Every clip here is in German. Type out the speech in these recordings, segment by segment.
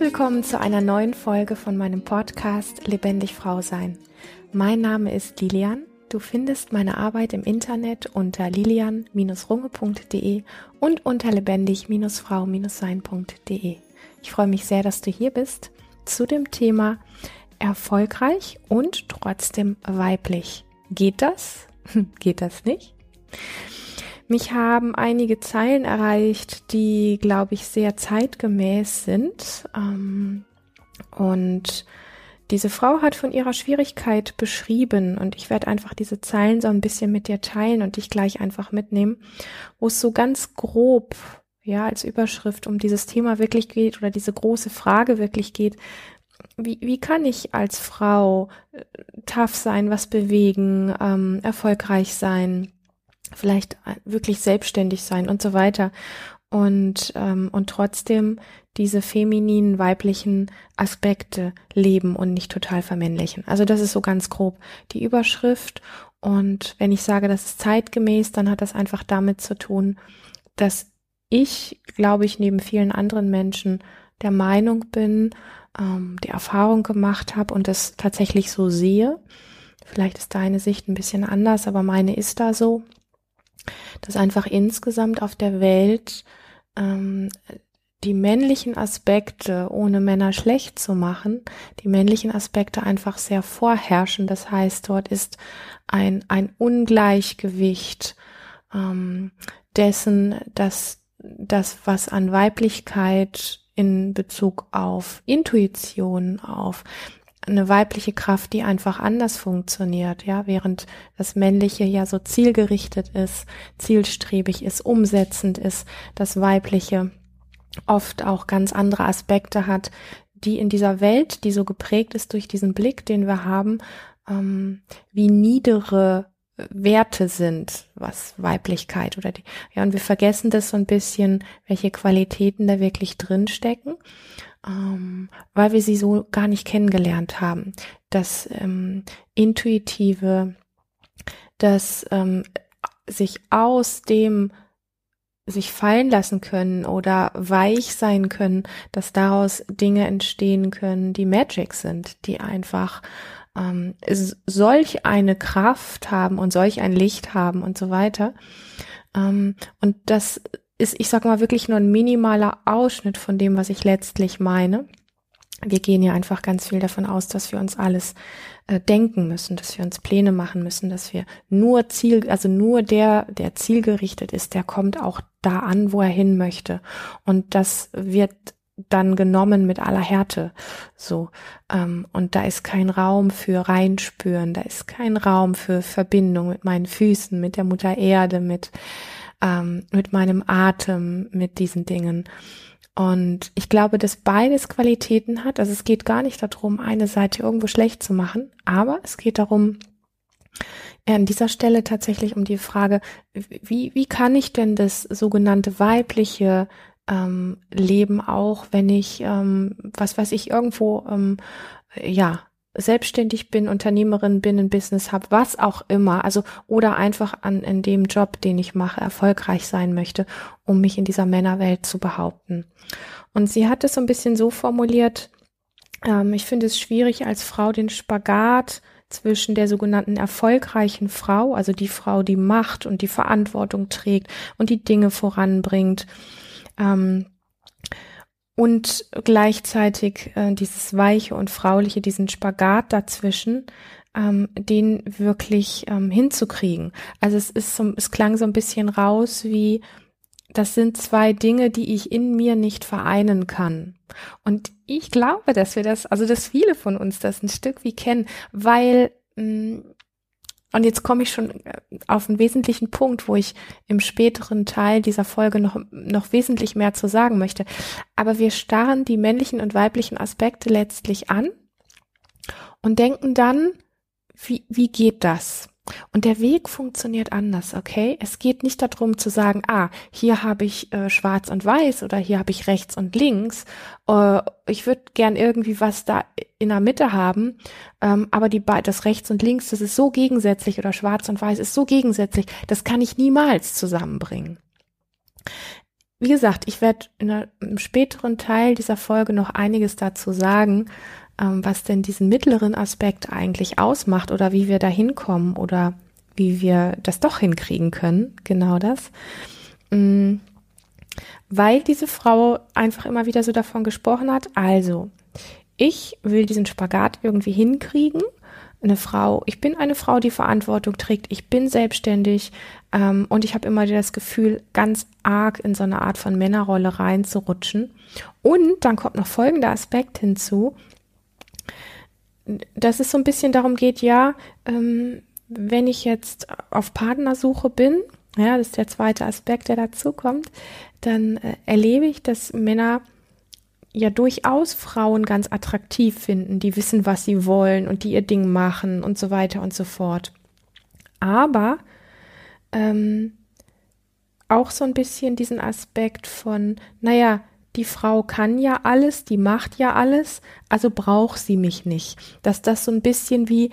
willkommen zu einer neuen Folge von meinem Podcast Lebendig Frau Sein. Mein Name ist Lilian. Du findest meine Arbeit im Internet unter lilian-runge.de und unter lebendig-frau-sein.de. Ich freue mich sehr, dass du hier bist zu dem Thema erfolgreich und trotzdem weiblich. Geht das? Geht das nicht? Mich haben einige Zeilen erreicht, die, glaube ich, sehr zeitgemäß sind. Ähm, und diese Frau hat von ihrer Schwierigkeit beschrieben und ich werde einfach diese Zeilen so ein bisschen mit dir teilen und dich gleich einfach mitnehmen, wo es so ganz grob, ja, als Überschrift um dieses Thema wirklich geht oder diese große Frage wirklich geht. Wie, wie kann ich als Frau äh, tough sein, was bewegen, ähm, erfolgreich sein? Vielleicht wirklich selbstständig sein und so weiter. Und, ähm, und trotzdem diese femininen, weiblichen Aspekte leben und nicht total vermännlichen. Also das ist so ganz grob die Überschrift. Und wenn ich sage, das ist zeitgemäß, dann hat das einfach damit zu tun, dass ich, glaube ich, neben vielen anderen Menschen der Meinung bin, ähm, die Erfahrung gemacht habe und das tatsächlich so sehe. Vielleicht ist deine Sicht ein bisschen anders, aber meine ist da so, dass einfach insgesamt auf der Welt ähm, die männlichen Aspekte, ohne Männer schlecht zu machen, die männlichen Aspekte einfach sehr vorherrschen. Das heißt, dort ist ein, ein Ungleichgewicht ähm, dessen, dass das, was an Weiblichkeit in Bezug auf Intuition, auf eine weibliche Kraft, die einfach anders funktioniert, ja, während das männliche ja so zielgerichtet ist, zielstrebig ist, umsetzend ist, das weibliche oft auch ganz andere Aspekte hat, die in dieser Welt, die so geprägt ist durch diesen Blick, den wir haben, ähm, wie niedere Werte sind, was Weiblichkeit oder die, ja, und wir vergessen das so ein bisschen, welche Qualitäten da wirklich drinstecken ähm, weil wir sie so gar nicht kennengelernt haben. Das ähm, Intuitive, das ähm, sich aus dem sich fallen lassen können oder weich sein können, dass daraus Dinge entstehen können, die Magic sind, die einfach ähm, solch eine Kraft haben und solch ein Licht haben und so weiter. Ähm, und das ist, ich sag mal, wirklich nur ein minimaler Ausschnitt von dem, was ich letztlich meine. Wir gehen ja einfach ganz viel davon aus, dass wir uns alles äh, denken müssen, dass wir uns Pläne machen müssen, dass wir nur Ziel, also nur der, der zielgerichtet ist, der kommt auch da an, wo er hin möchte. Und das wird dann genommen mit aller Härte. So. Ähm, und da ist kein Raum für reinspüren, da ist kein Raum für Verbindung mit meinen Füßen, mit der Mutter Erde, mit ähm, mit meinem Atem, mit diesen Dingen. Und ich glaube, dass beides Qualitäten hat. Also es geht gar nicht darum, eine Seite irgendwo schlecht zu machen, aber es geht darum, an dieser Stelle tatsächlich um die Frage, wie, wie kann ich denn das sogenannte weibliche ähm, Leben auch, wenn ich, ähm, was weiß ich, irgendwo, ähm, ja, selbstständig bin, Unternehmerin bin, ein Business habe, was auch immer, also oder einfach an in dem Job, den ich mache, erfolgreich sein möchte, um mich in dieser Männerwelt zu behaupten. Und sie hat es so ein bisschen so formuliert, ähm, ich finde es schwierig als Frau den Spagat zwischen der sogenannten erfolgreichen Frau, also die Frau, die Macht und die Verantwortung trägt und die Dinge voranbringt, ähm, und gleichzeitig äh, dieses Weiche und Frauliche, diesen Spagat dazwischen, ähm, den wirklich ähm, hinzukriegen. Also es ist so, es klang so ein bisschen raus wie, das sind zwei Dinge, die ich in mir nicht vereinen kann. Und ich glaube, dass wir das, also dass viele von uns das ein Stück wie kennen, weil mh, mm, und jetzt komme ich schon äh, auf einen wesentlichen Punkt, wo ich im späteren Teil dieser Folge noch, noch wesentlich mehr zu sagen möchte. Aber wir starren die männlichen und weiblichen Aspekte letztlich an und denken dann, wie, wie geht das? Und der Weg funktioniert anders, okay? Es geht nicht darum zu sagen, ah, hier habe ich äh, schwarz und weiß oder hier habe ich rechts und links. Äh, ich würde gern irgendwie was da in der Mitte haben, ähm, aber die das rechts und links, das ist so gegensätzlich oder schwarz und weiß ist so gegensätzlich, das kann ich niemals zusammenbringen. wie gesagt, ich werde in einem späteren Teil dieser Folge noch einiges dazu sagen, was denn diesen mittleren Aspekt eigentlich ausmacht oder wie wir da hinkommen oder wie wir das doch hinkriegen können. Genau das. Mm, weil diese Frau einfach immer wieder so davon gesprochen hat, also, ich will diesen Spagat irgendwie hinkriegen eine Frau, ich bin eine Frau, die Verantwortung trägt, ich bin selbstständig ähm, und ich habe immer das Gefühl, ganz arg in so eine Art von Männerrolle reinzurutschen. Und dann kommt noch folgender Aspekt hinzu, dass es so ein bisschen darum geht, ja, ähm, wenn ich jetzt auf Partnersuche bin, ja, das ist der zweite Aspekt, der dazu kommt, dann äh, erlebe ich, dass Männer ja durchaus Frauen ganz attraktiv finden, die wissen, was sie wollen und die ihr Ding machen und so weiter und so fort. Aber ähm, auch so ein bisschen diesen Aspekt von, naja, die Frau kann ja alles, die macht ja alles, also braucht sie mich nicht. Dass das so ein bisschen wie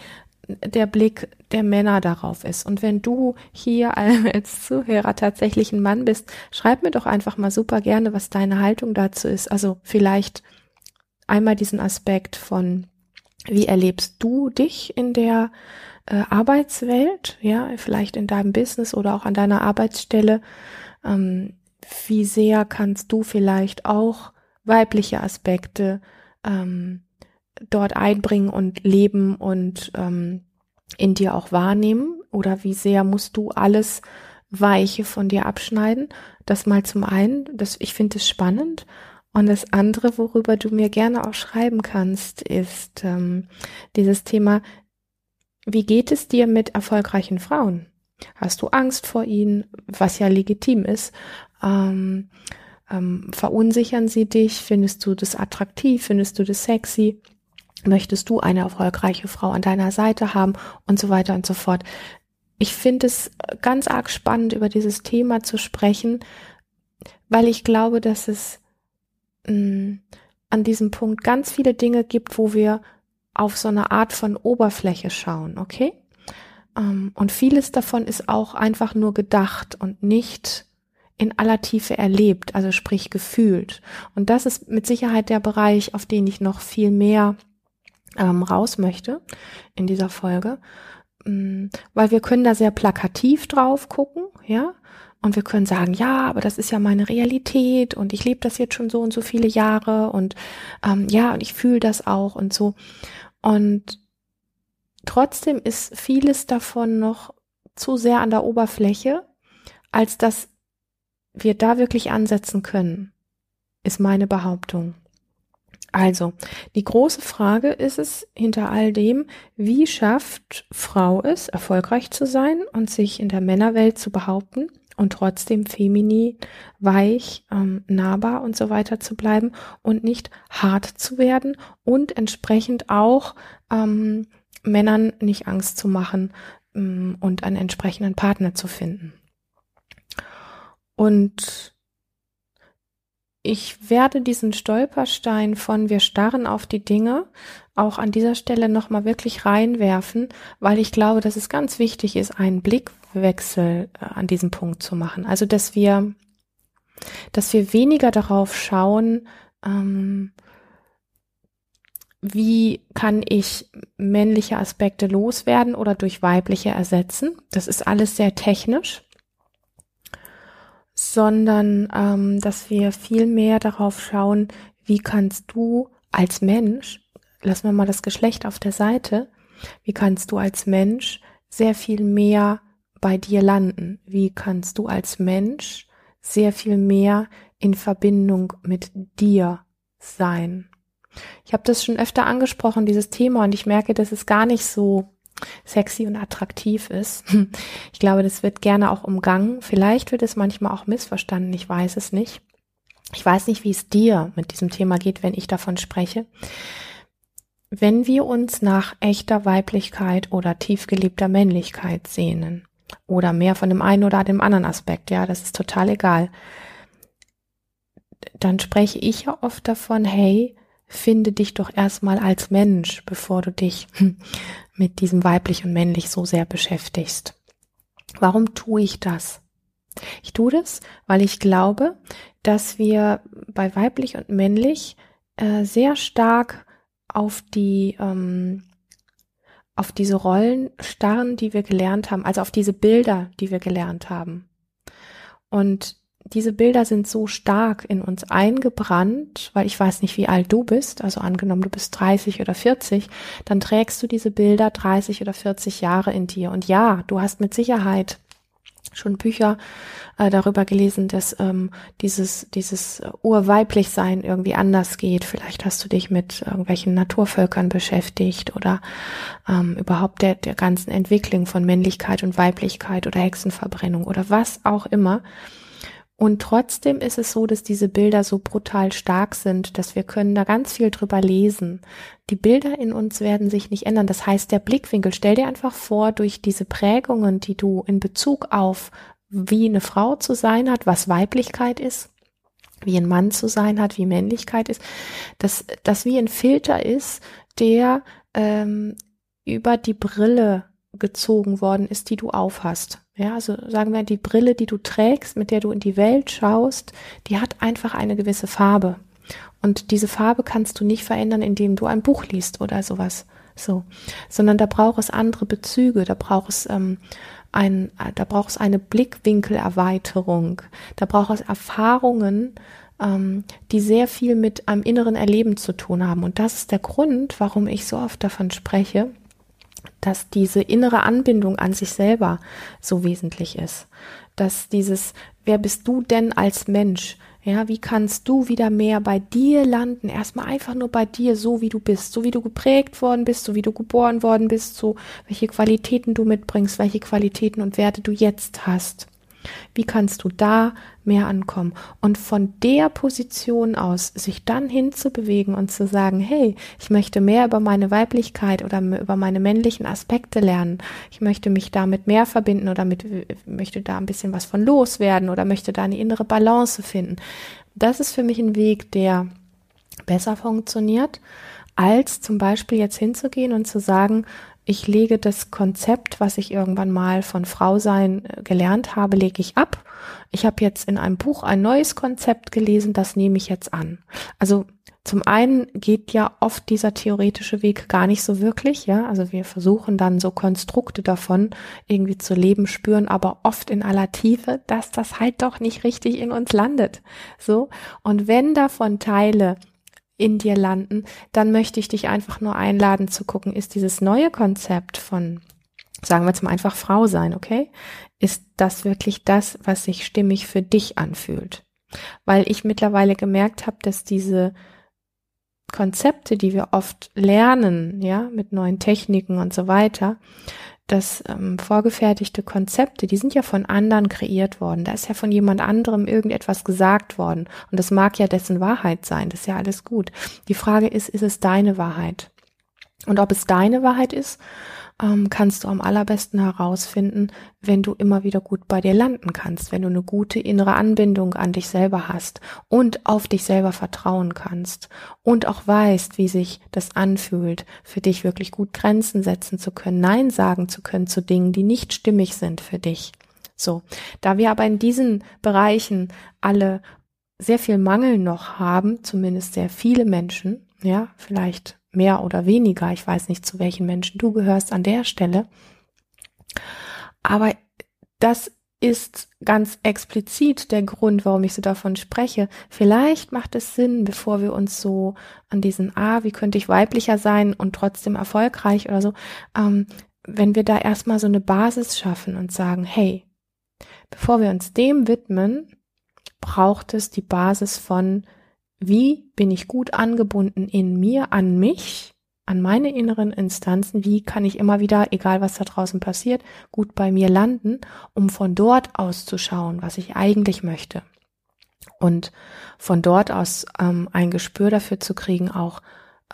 der Blick der Männer darauf ist. Und wenn du hier als Zuhörer tatsächlich ein Mann bist, schreib mir doch einfach mal super gerne, was deine Haltung dazu ist. Also vielleicht einmal diesen Aspekt von, wie erlebst du dich in der äh, Arbeitswelt, ja, vielleicht in deinem Business oder auch an deiner Arbeitsstelle. Ähm, wie sehr kannst du vielleicht auch weibliche Aspekte ähm, dort einbringen und leben und ähm, in dir auch wahrnehmen? Oder wie sehr musst du alles Weiche von dir abschneiden? Das mal zum einen, das, ich finde es spannend. Und das andere, worüber du mir gerne auch schreiben kannst, ist ähm, dieses Thema, wie geht es dir mit erfolgreichen Frauen? Hast du Angst vor ihnen, was ja legitim ist? Ähm, ähm, verunsichern sie dich? Findest du das attraktiv? Findest du das sexy? möchtest du eine erfolgreiche Frau an deiner Seite haben und so weiter und so fort. Ich finde es ganz arg spannend, über dieses Thema zu sprechen, weil ich glaube, dass es mh, mm, an diesem Punkt ganz viele Dinge gibt, wo wir auf so eine Art von Oberfläche schauen, okay? Ähm, und vieles davon ist auch einfach nur gedacht und nicht in aller Tiefe erlebt, also sprich gefühlt. Und das ist mit Sicherheit der Bereich, auf den ich noch viel mehr ähm, raus möchte in dieser Folge, mm, weil wir können da sehr plakativ drauf gucken, ja, und wir können sagen, ja, aber das ist ja meine Realität und ich lebe das jetzt schon so und so viele Jahre und ähm, ja, und ich fühle das auch und so. Und trotzdem ist vieles davon noch zu sehr an der Oberfläche, als dass wir da wirklich ansetzen können, ist meine Behauptung. Also, die große Frage ist es hinter all dem, wie schafft Frau es, erfolgreich zu sein und sich in der Männerwelt zu behaupten und trotzdem feminin, weich, ähm, nahbar und so weiter zu bleiben und nicht hart zu werden und entsprechend auch ähm, Männern nicht Angst zu machen ähm, und einen entsprechenden Partner zu finden. Und ich werde diesen Stolperstein von wir starren auf die Dinge auch an dieser Stelle nochmal wirklich reinwerfen, weil ich glaube, dass es ganz wichtig ist, einen Blickwechsel äh, an diesem Punkt zu machen. Also, dass wir, dass wir weniger darauf schauen, ähm, wie kann ich männliche Aspekte loswerden oder durch weibliche ersetzen. Das ist alles sehr technisch sondern ähm, dass wir viel mehr darauf schauen, wie kannst du als Mensch, lassen wir mal das Geschlecht auf der Seite, wie kannst du als Mensch sehr viel mehr bei dir landen? Wie kannst du als Mensch sehr viel mehr in Verbindung mit dir sein? Ich habe das schon öfter angesprochen, dieses Thema, und ich merke, dass es gar nicht so sexy und attraktiv ist. Ich glaube, das wird gerne auch umgangen. Vielleicht wird es manchmal auch missverstanden. Ich weiß es nicht. Ich weiß nicht, wie es dir mit diesem Thema geht, wenn ich davon spreche. Wenn wir uns nach echter Weiblichkeit oder tiefgeliebter Männlichkeit sehnen oder mehr von dem einen oder dem anderen Aspekt, ja, das ist total egal, dann spreche ich ja oft davon, hey, finde dich doch erstmal als Mensch, bevor du dich mit diesem weiblich und männlich so sehr beschäftigst. Warum tue ich das? Ich tue das, weil ich glaube, dass wir bei weiblich und männlich äh, sehr stark auf die ähm, auf diese Rollen starren, die wir gelernt haben, also auf diese Bilder, die wir gelernt haben. Und diese Bilder sind so stark in uns eingebrannt, weil ich weiß nicht, wie alt du bist, also angenommen, du bist 30 oder 40, dann trägst du diese Bilder 30 oder 40 Jahre in dir. Und ja, du hast mit Sicherheit schon Bücher äh, darüber gelesen, dass ähm, dieses, dieses Urweiblichsein irgendwie anders geht. Vielleicht hast du dich mit irgendwelchen Naturvölkern beschäftigt oder ähm, überhaupt der, der ganzen Entwicklung von Männlichkeit und Weiblichkeit oder Hexenverbrennung oder was auch immer. Und trotzdem ist es so, dass diese Bilder so brutal stark sind, dass wir können da ganz viel drüber lesen. Die Bilder in uns werden sich nicht ändern. Das heißt, der Blickwinkel, stell dir einfach vor, durch diese Prägungen, die du in Bezug auf, wie eine Frau zu sein hat, was Weiblichkeit ist, wie ein Mann zu sein hat, wie Männlichkeit ist, dass das wie ein Filter ist, der ähm, über die Brille gezogen worden ist, die du aufhast. Ja, also sagen wir, die Brille, die du trägst, mit der du in die Welt schaust, die hat einfach eine gewisse Farbe. Und diese Farbe kannst du nicht verändern, indem du ein Buch liest oder sowas. So, sondern da braucht es andere Bezüge, da braucht es ähm, ein, da braucht es eine Blickwinkelerweiterung, da braucht es Erfahrungen, ähm, die sehr viel mit einem inneren Erleben zu tun haben. Und das ist der Grund, warum ich so oft davon spreche, dass diese innere Anbindung an sich selber so wesentlich ist. Dass dieses, wer bist du denn als Mensch? Ja, wie kannst du wieder mehr bei dir landen? Erstmal einfach nur bei dir, so wie du bist, so wie du geprägt worden bist, so wie du geboren worden bist, so welche Qualitäten du mitbringst, welche Qualitäten und Werte du jetzt hast. Wie kannst du da mehr ankommen? Und von der Position aus sich dann hinzubewegen und zu sagen, hey, ich möchte mehr über meine Weiblichkeit oder über meine männlichen Aspekte lernen. Ich möchte mich damit mehr verbinden oder mit, möchte da ein bisschen was von loswerden oder möchte da eine innere Balance finden. Das ist für mich ein Weg, der besser funktioniert, als zum Beispiel jetzt hinzugehen und zu sagen, ich lege das Konzept, was ich irgendwann mal von Frau sein äh, gelernt habe, lege ich ab. Ich habe jetzt in einem Buch ein neues Konzept gelesen, das nehme ich jetzt an. Also zum einen geht ja oft dieser theoretische Weg gar nicht so wirklich, ja. Also wir versuchen dann so Konstrukte davon irgendwie zu leben, spüren aber oft in aller Tiefe, dass das halt doch nicht richtig in uns landet. So. Und wenn davon Teile in dir landen, dann möchte ich dich einfach nur einladen zu gucken, ist dieses neue Konzept von, sagen wir jetzt mal einfach Frau sein, okay? Ist das wirklich das, was sich stimmig für dich anfühlt? Weil ich mittlerweile gemerkt habe, dass diese Konzepte, die wir oft lernen, ja, mit neuen Techniken und so weiter, dass ähm, vorgefertigte Konzepte, die sind ja von anderen kreiert worden. Da ist ja von jemand anderem irgendetwas gesagt worden. Und das mag ja dessen Wahrheit sein. Das ist ja alles gut. Die Frage ist, ist es deine Wahrheit? Und ob es deine Wahrheit ist ähm, kannst du am allerbesten herausfinden, wenn du immer wieder gut bei dir landen kannst, wenn du eine gute innere Anbindung an dich selber hast und auf dich selber vertrauen kannst und auch weißt, wie sich das anfühlt, für dich wirklich gut Grenzen setzen zu können, Nein sagen zu können zu Dingen, die nicht stimmig sind für dich. So, da wir aber in diesen Bereichen alle sehr viel Mangel noch haben, zumindest sehr viele Menschen, ja, vielleicht mehr oder weniger. Ich weiß nicht, zu welchen Menschen du gehörst an der Stelle. Aber das ist ganz explizit der Grund, warum ich so davon spreche. Vielleicht macht es Sinn, bevor wir uns so an diesen, ah, wie könnte ich weiblicher sein und trotzdem erfolgreich oder so, ähm, wenn wir da erstmal so eine Basis schaffen und sagen, hey, bevor wir uns dem widmen, braucht es die Basis von wie bin ich gut angebunden in mir, an mich, an meine inneren Instanzen, wie kann ich immer wieder, egal was da draußen passiert, gut bei mir landen, um von dort aus zu schauen, was ich eigentlich möchte. Und von dort aus ähm, ein Gespür dafür zu kriegen, auch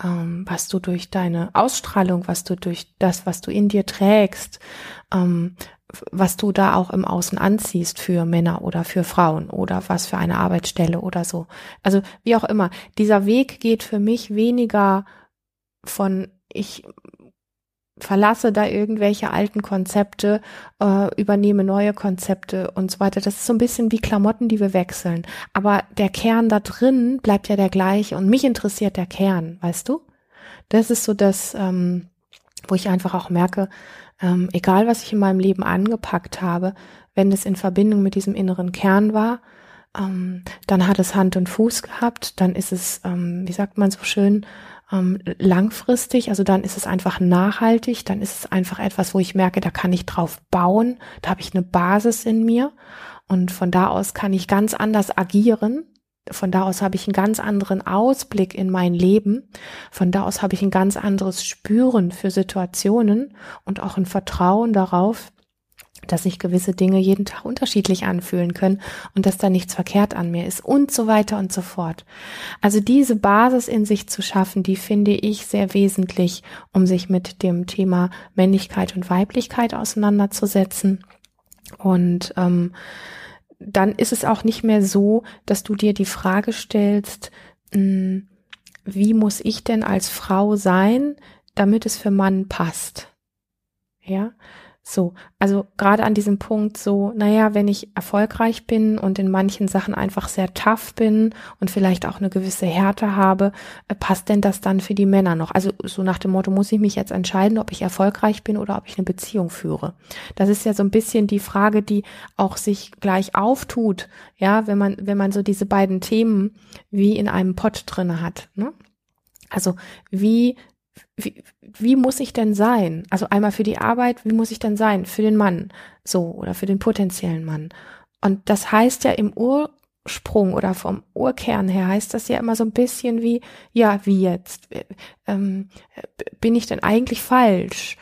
ähm, was du durch deine Ausstrahlung, was du durch das, was du in dir trägst, ähm, was du da auch im Außen anziehst für Männer oder für Frauen oder was für eine Arbeitsstelle oder so. Also wie auch immer. Dieser Weg geht für mich weniger von ich verlasse da irgendwelche alten Konzepte, äh, übernehme neue Konzepte und so weiter. Das ist so ein bisschen wie Klamotten, die wir wechseln. Aber der Kern da drin bleibt ja der gleiche und mich interessiert der Kern, weißt du? Das ist so das, ähm, wo ich einfach auch merke, ähm, egal was ich in meinem Leben angepackt habe, wenn es in Verbindung mit diesem inneren Kern war, ähm, dann hat es Hand und Fuß gehabt, dann ist es, ähm, wie sagt man so schön, ähm, langfristig, also dann ist es einfach nachhaltig, dann ist es einfach etwas, wo ich merke, da kann ich drauf bauen, da habe ich eine Basis in mir und von da aus kann ich ganz anders agieren. Von da aus habe ich einen ganz anderen Ausblick in mein Leben. Von da aus habe ich ein ganz anderes Spüren für Situationen und auch ein Vertrauen darauf, dass sich gewisse Dinge jeden Tag unterschiedlich anfühlen können und dass da nichts verkehrt an mir ist und so weiter und so fort. Also diese Basis in sich zu schaffen, die finde ich sehr wesentlich, um sich mit dem Thema Männlichkeit und Weiblichkeit auseinanderzusetzen. Und ähm, dann ist es auch nicht mehr so, dass du dir die Frage stellst, hm, wie muss ich denn als Frau sein, damit es für Mann passt? Ja, so, also gerade an diesem Punkt so, naja, wenn ich erfolgreich bin und in manchen Sachen einfach sehr tough bin und vielleicht auch eine gewisse Härte habe, äh, passt denn das dann für die Männer noch? Also so nach dem Motto, muss ich mich jetzt entscheiden, ob ich erfolgreich bin oder ob ich eine Beziehung führe? Das ist ja so ein bisschen die Frage, die auch sich gleich auftut, ja, wenn man, wenn man so diese beiden Themen wie in einem Pott drinne hat. Ne? Also wie wie, wie muss ich denn sein? Also einmal für die Arbeit, wie muss ich denn sein? Für den Mann, so, oder für den potenziellen Mann. Und das heißt ja im Ursprung oder vom Urkern her heißt das ja immer so ein bisschen wie, ja, wie jetzt? Ähm, bin ich denn eigentlich falsch?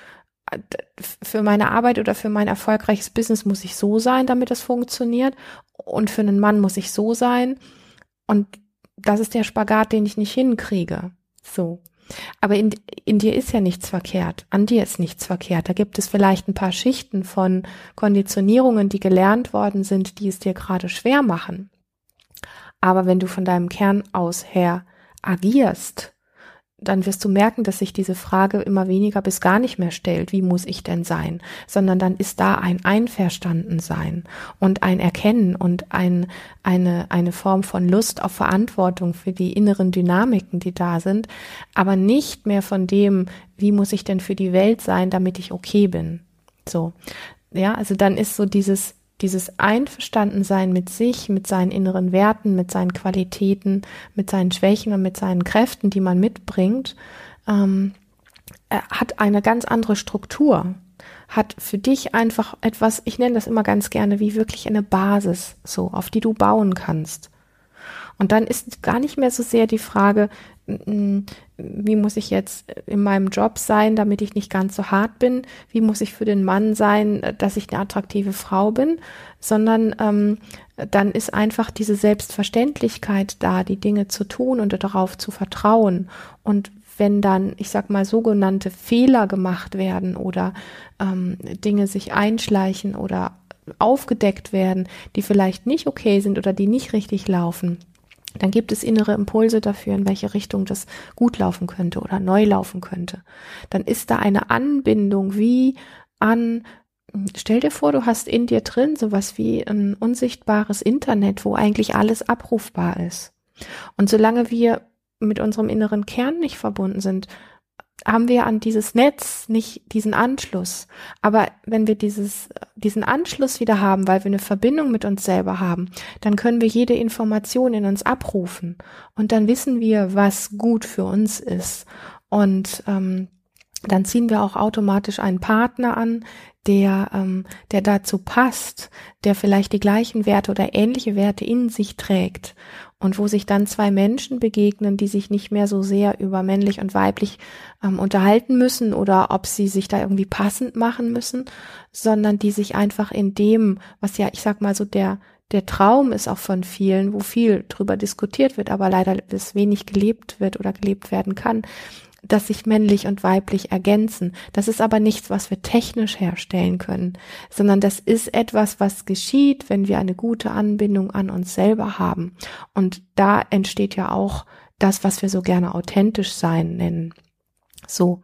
Für meine Arbeit oder für mein erfolgreiches Business muss ich so sein, damit das funktioniert. Und für einen Mann muss ich so sein. Und das ist der Spagat, den ich nicht hinkriege. So. Aber in, in dir ist ja nichts verkehrt. An dir ist nichts verkehrt. Da gibt es vielleicht ein paar Schichten von Konditionierungen, die gelernt worden sind, die es dir gerade schwer machen. Aber wenn du von deinem Kern aus her agierst, dann wirst du merken, dass sich diese Frage immer weniger bis gar nicht mehr stellt, wie muss ich denn sein, sondern dann ist da ein Einverstandensein und ein Erkennen und ein, eine, eine Form von Lust auf Verantwortung für die inneren Dynamiken, die da sind, aber nicht mehr von dem, wie muss ich denn für die Welt sein, damit ich okay bin. So. Ja, also dann ist so dieses dieses Einverstandensein mit sich, mit seinen inneren Werten, mit seinen Qualitäten, mit seinen Schwächen und mit seinen Kräften, die man mitbringt, ähm, hat eine ganz andere Struktur, hat für dich einfach etwas, ich nenne das immer ganz gerne, wie wirklich eine Basis, so, auf die du bauen kannst. Und dann ist gar nicht mehr so sehr die Frage, wie muss ich jetzt in meinem Job sein, damit ich nicht ganz so hart bin? Wie muss ich für den Mann sein, dass ich eine attraktive Frau bin? Sondern ähm, dann ist einfach diese Selbstverständlichkeit da, die Dinge zu tun und darauf zu vertrauen. Und wenn dann, ich sag mal, sogenannte Fehler gemacht werden oder ähm, Dinge sich einschleichen oder aufgedeckt werden, die vielleicht nicht okay sind oder die nicht richtig laufen, dann gibt es innere Impulse dafür, in welche Richtung das gut laufen könnte oder neu laufen könnte. Dann ist da eine Anbindung wie an, stell dir vor, du hast in dir drin sowas wie ein unsichtbares Internet, wo eigentlich alles abrufbar ist. Und solange wir mit unserem inneren Kern nicht verbunden sind, haben wir an dieses Netz nicht diesen Anschluss. Aber wenn wir dieses, diesen Anschluss wieder haben, weil wir eine Verbindung mit uns selber haben, dann können wir jede Information in uns abrufen. Und dann wissen wir, was gut für uns ist. Und ähm, dann ziehen wir auch automatisch einen Partner an, der, ähm, der dazu passt, der vielleicht die gleichen Werte oder ähnliche Werte in sich trägt und wo sich dann zwei Menschen begegnen, die sich nicht mehr so sehr über männlich und weiblich ähm, unterhalten müssen oder ob sie sich da irgendwie passend machen müssen, sondern die sich einfach in dem, was ja, ich sag mal so der der Traum ist auch von vielen, wo viel drüber diskutiert wird, aber leider es wenig gelebt wird oder gelebt werden kann, dass sich männlich und weiblich ergänzen. Das ist aber nichts, was wir technisch herstellen können, sondern das ist etwas, was geschieht, wenn wir eine gute Anbindung an uns selber haben. Und da entsteht ja auch das, was wir so gerne authentisch sein nennen. So.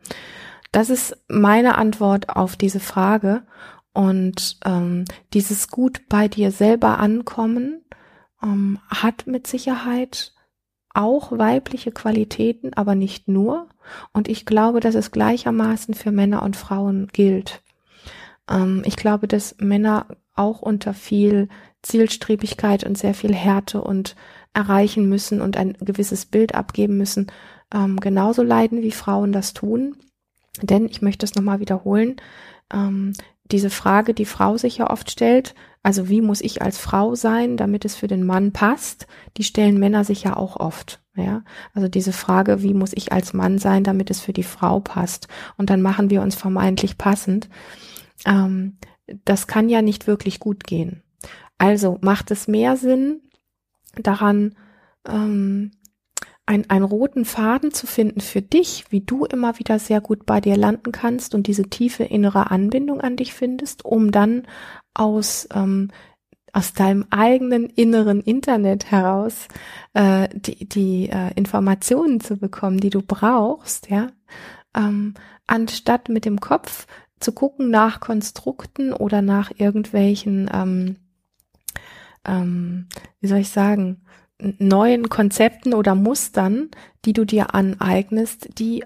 das ist meine Antwort auf diese Frage. Und ähm, dieses gut bei dir selber ankommen ähm, hat mit Sicherheit auch weibliche Qualitäten, aber nicht nur. Und ich glaube, dass es gleichermaßen für Männer und Frauen gilt. Ähm, ich glaube, dass Männer auch unter viel Zielstrebigkeit und sehr viel Härte und erreichen müssen und ein gewisses Bild abgeben müssen, ähm, genauso leiden, wie Frauen das tun. Denn ich möchte es nochmal wiederholen, ähm, diese Frage, die Frau sich ja oft stellt, also wie muss ich als Frau sein, damit es für den Mann passt, die stellen Männer sich ja auch oft. Ja, also diese Frage, wie muss ich als Mann sein, damit es für die Frau passt? Und dann machen wir uns vermeintlich passend. Ähm, das kann ja nicht wirklich gut gehen. Also macht es mehr Sinn, daran ähm, ein, einen roten Faden zu finden für dich, wie du immer wieder sehr gut bei dir landen kannst und diese tiefe innere Anbindung an dich findest, um dann aus ähm, aus deinem eigenen inneren Internet heraus äh, die, die äh, Informationen zu bekommen, die du brauchst, ja, ähm, anstatt mit dem Kopf zu gucken nach Konstrukten oder nach irgendwelchen, ähm, ähm, wie soll ich sagen, neuen Konzepten oder Mustern, die du dir aneignest, die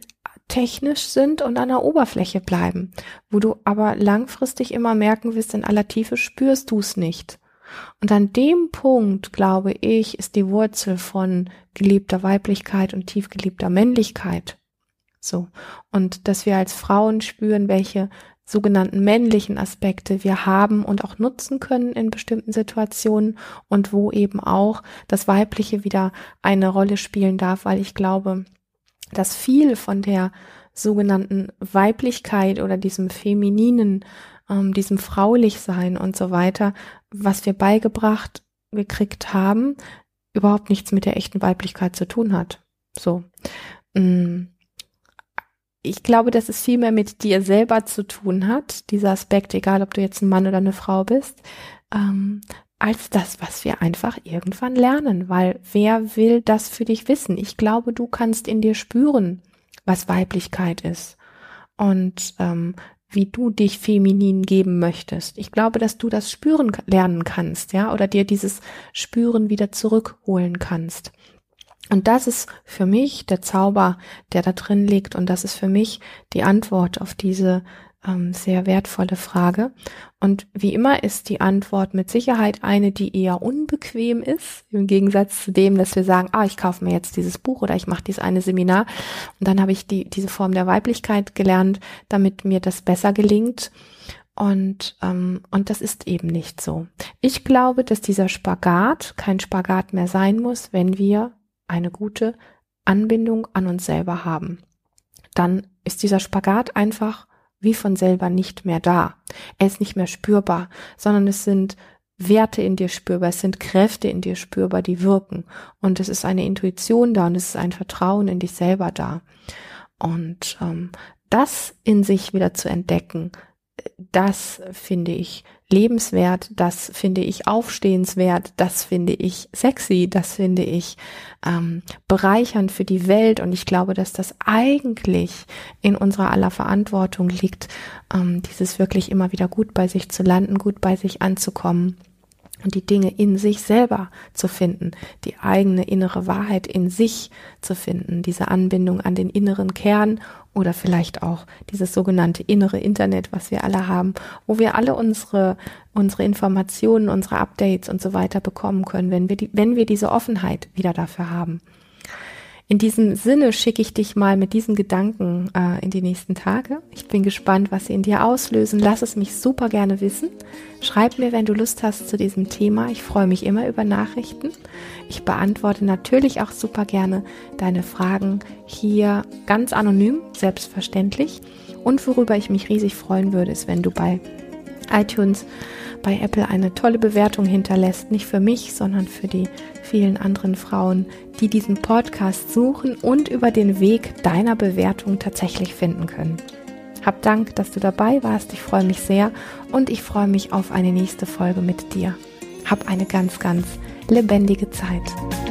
technisch sind und an der Oberfläche bleiben, wo du aber langfristig immer merken wirst, in aller Tiefe spürst du es nicht. Und an dem Punkt, glaube ich, ist die Wurzel von geliebter Weiblichkeit und tief geliebter Männlichkeit. So. Und dass wir als Frauen spüren, welche sogenannten männlichen Aspekte wir haben und auch nutzen können in bestimmten Situationen und wo eben auch das Weibliche wieder eine Rolle spielen darf, weil ich glaube, dass viel von der sogenannten Weiblichkeit oder diesem femininen, ähm, diesem Fraulichsein und so weiter, was wir beigebracht gekriegt haben, überhaupt nichts mit der echten Weiblichkeit zu tun hat. So. Mm ich glaube, dass es viel mehr mit dir selber zu tun hat, dieser Aspekt, egal ob du jetzt ein Mann oder eine Frau bist, ähm, als das, was wir einfach irgendwann lernen, weil wer will das für dich wissen? Ich glaube, du kannst in dir spüren, was Weiblichkeit ist und ähm, wie du dich feminin geben möchtest. Ich glaube, dass du das spüren lernen kannst, ja, oder dir dieses Spüren wieder zurückholen kannst. Und das ist für mich der Zauber, der da drin liegt. Und das ist für mich die Antwort auf diese ähm, sehr wertvolle Frage. Und wie immer ist die Antwort mit Sicherheit eine, die eher unbequem ist, im Gegensatz zu dem, dass wir sagen, ah, ich kaufe mir jetzt dieses Buch oder ich mache dieses eine Seminar und dann habe ich die, diese Form der Weiblichkeit gelernt, damit mir das besser gelingt. Und, ähm, und das ist eben nicht so. Ich glaube, dass dieser Spagat kein Spagat mehr sein muss, wenn wir eine gute Anbindung an uns selber haben, dann ist dieser Spagat einfach wie von selber nicht mehr da. Er ist nicht mehr spürbar, sondern es sind Werte in dir spürbar, es sind Kräfte in dir spürbar, die wirken. Und es ist eine Intuition da und es ist ein Vertrauen in dich selber da. Und ähm, das in sich wieder zu entdecken, das finde ich lebenswert, das finde ich aufstehenswert, das finde ich sexy, das finde ich ähm, bereichernd für die Welt. Und ich glaube, dass das eigentlich in unserer aller Verantwortung liegt, ähm, dieses wirklich immer wieder gut bei sich zu landen, gut bei sich anzukommen und die Dinge in sich selber zu finden, die eigene innere Wahrheit in sich zu finden, diese Anbindung an den inneren Kern oder vielleicht auch dieses sogenannte innere Internet, was wir alle haben, wo wir alle unsere unsere Informationen, unsere Updates und so weiter bekommen können, wenn wir die, wenn wir diese Offenheit wieder dafür haben. In diesem Sinne schicke ich dich mal mit diesen Gedanken äh, in die nächsten Tage. Ich bin gespannt, was sie in dir auslösen. Lass es mich super gerne wissen. Schreib mir, wenn du Lust hast zu diesem Thema. Ich freue mich immer über Nachrichten. Ich beantworte natürlich auch super gerne deine Fragen hier ganz anonym, selbstverständlich. Und worüber ich mich riesig freuen würde, ist, wenn du bei iTunes bei Apple eine tolle Bewertung hinterlässt, nicht für mich, sondern für die vielen anderen Frauen, die diesen Podcast suchen und über den Weg deiner Bewertung tatsächlich finden können. Hab Dank, dass du dabei warst. Ich freue mich sehr und ich freue mich auf eine nächste Folge mit dir. Hab eine ganz, ganz lebendige Zeit.